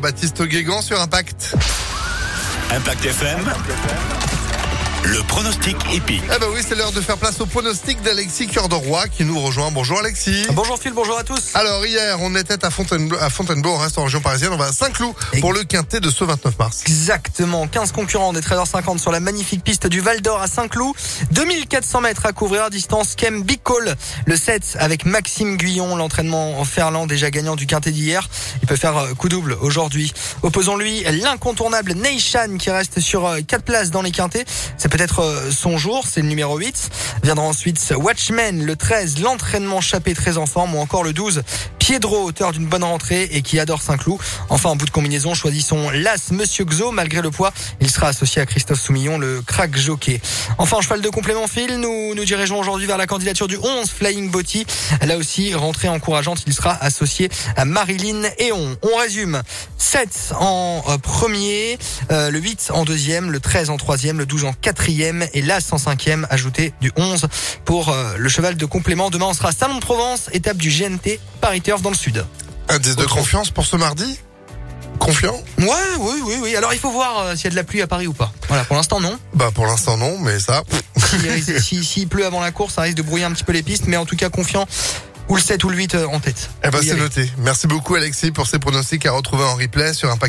Jean-Baptiste Guégan sur Impact. Impact FM. Le pronostic épique. Eh ben oui, c'est l'heure de faire place au pronostic d'Alexis Cœur de Roi qui nous rejoint. Bonjour Alexis. Bonjour Phil, bonjour à tous. Alors hier, on était à Fontainebleau, à Fontainebleau, on reste en région parisienne, on va à Saint-Cloud pour le quintet de ce 29 mars. Exactement, 15 concurrents des 13h50 sur la magnifique piste du Val d'Or à Saint-Cloud. 2400 mètres à couvrir à distance Kem Big Call. Le 7 avec Maxime Guyon, l'entraînement en Ferland déjà gagnant du quintet d'hier. Il peut faire euh, coup double aujourd'hui. Opposons-lui l'incontournable Neishan qui reste sur 4 places dans les quintets. C'est peut-être euh, son jour, c'est le numéro 8. Viendra ensuite Watchmen, le 13, l'entraînement chapé très en forme, ou encore le 12, Piedro, auteur d'une bonne rentrée et qui adore Saint-Cloud. Enfin, en bout de combinaison, choisissons l'As Monsieur Xo. Malgré le poids, il sera associé à Christophe Soumillon, le crack jockey. Enfin, cheval de complément fil, nous nous dirigeons aujourd'hui vers la candidature du 11, Flying Botti. Là aussi, rentrée encourageante, il sera associé à Marilyn Eon. On résume. 7 en euh, premier, euh, le 8 en deuxième, le 13 en troisième, le 12 en quatrième et l'As en cinquième, ajouté du 11 pour euh, le cheval de complément. Demain, on sera Salon de Provence, étape du GNT Paris Turf dans le sud. Indice de confiance pour ce mardi Confiant Ouais, oui, oui, oui. Alors, il faut voir euh, s'il y a de la pluie à Paris ou pas. Voilà, pour l'instant, non. Bah pour l'instant non, mais ça... S'il si- S'il pleut avant la course, ça risque de brouiller un petit peu les pistes, mais en tout cas, confiant. Ou le 7 ou le 8 euh, en tête. Eh ben c'est noté. Merci beaucoup Alexis pour ces pronostics à retrouver en replay sur Impact.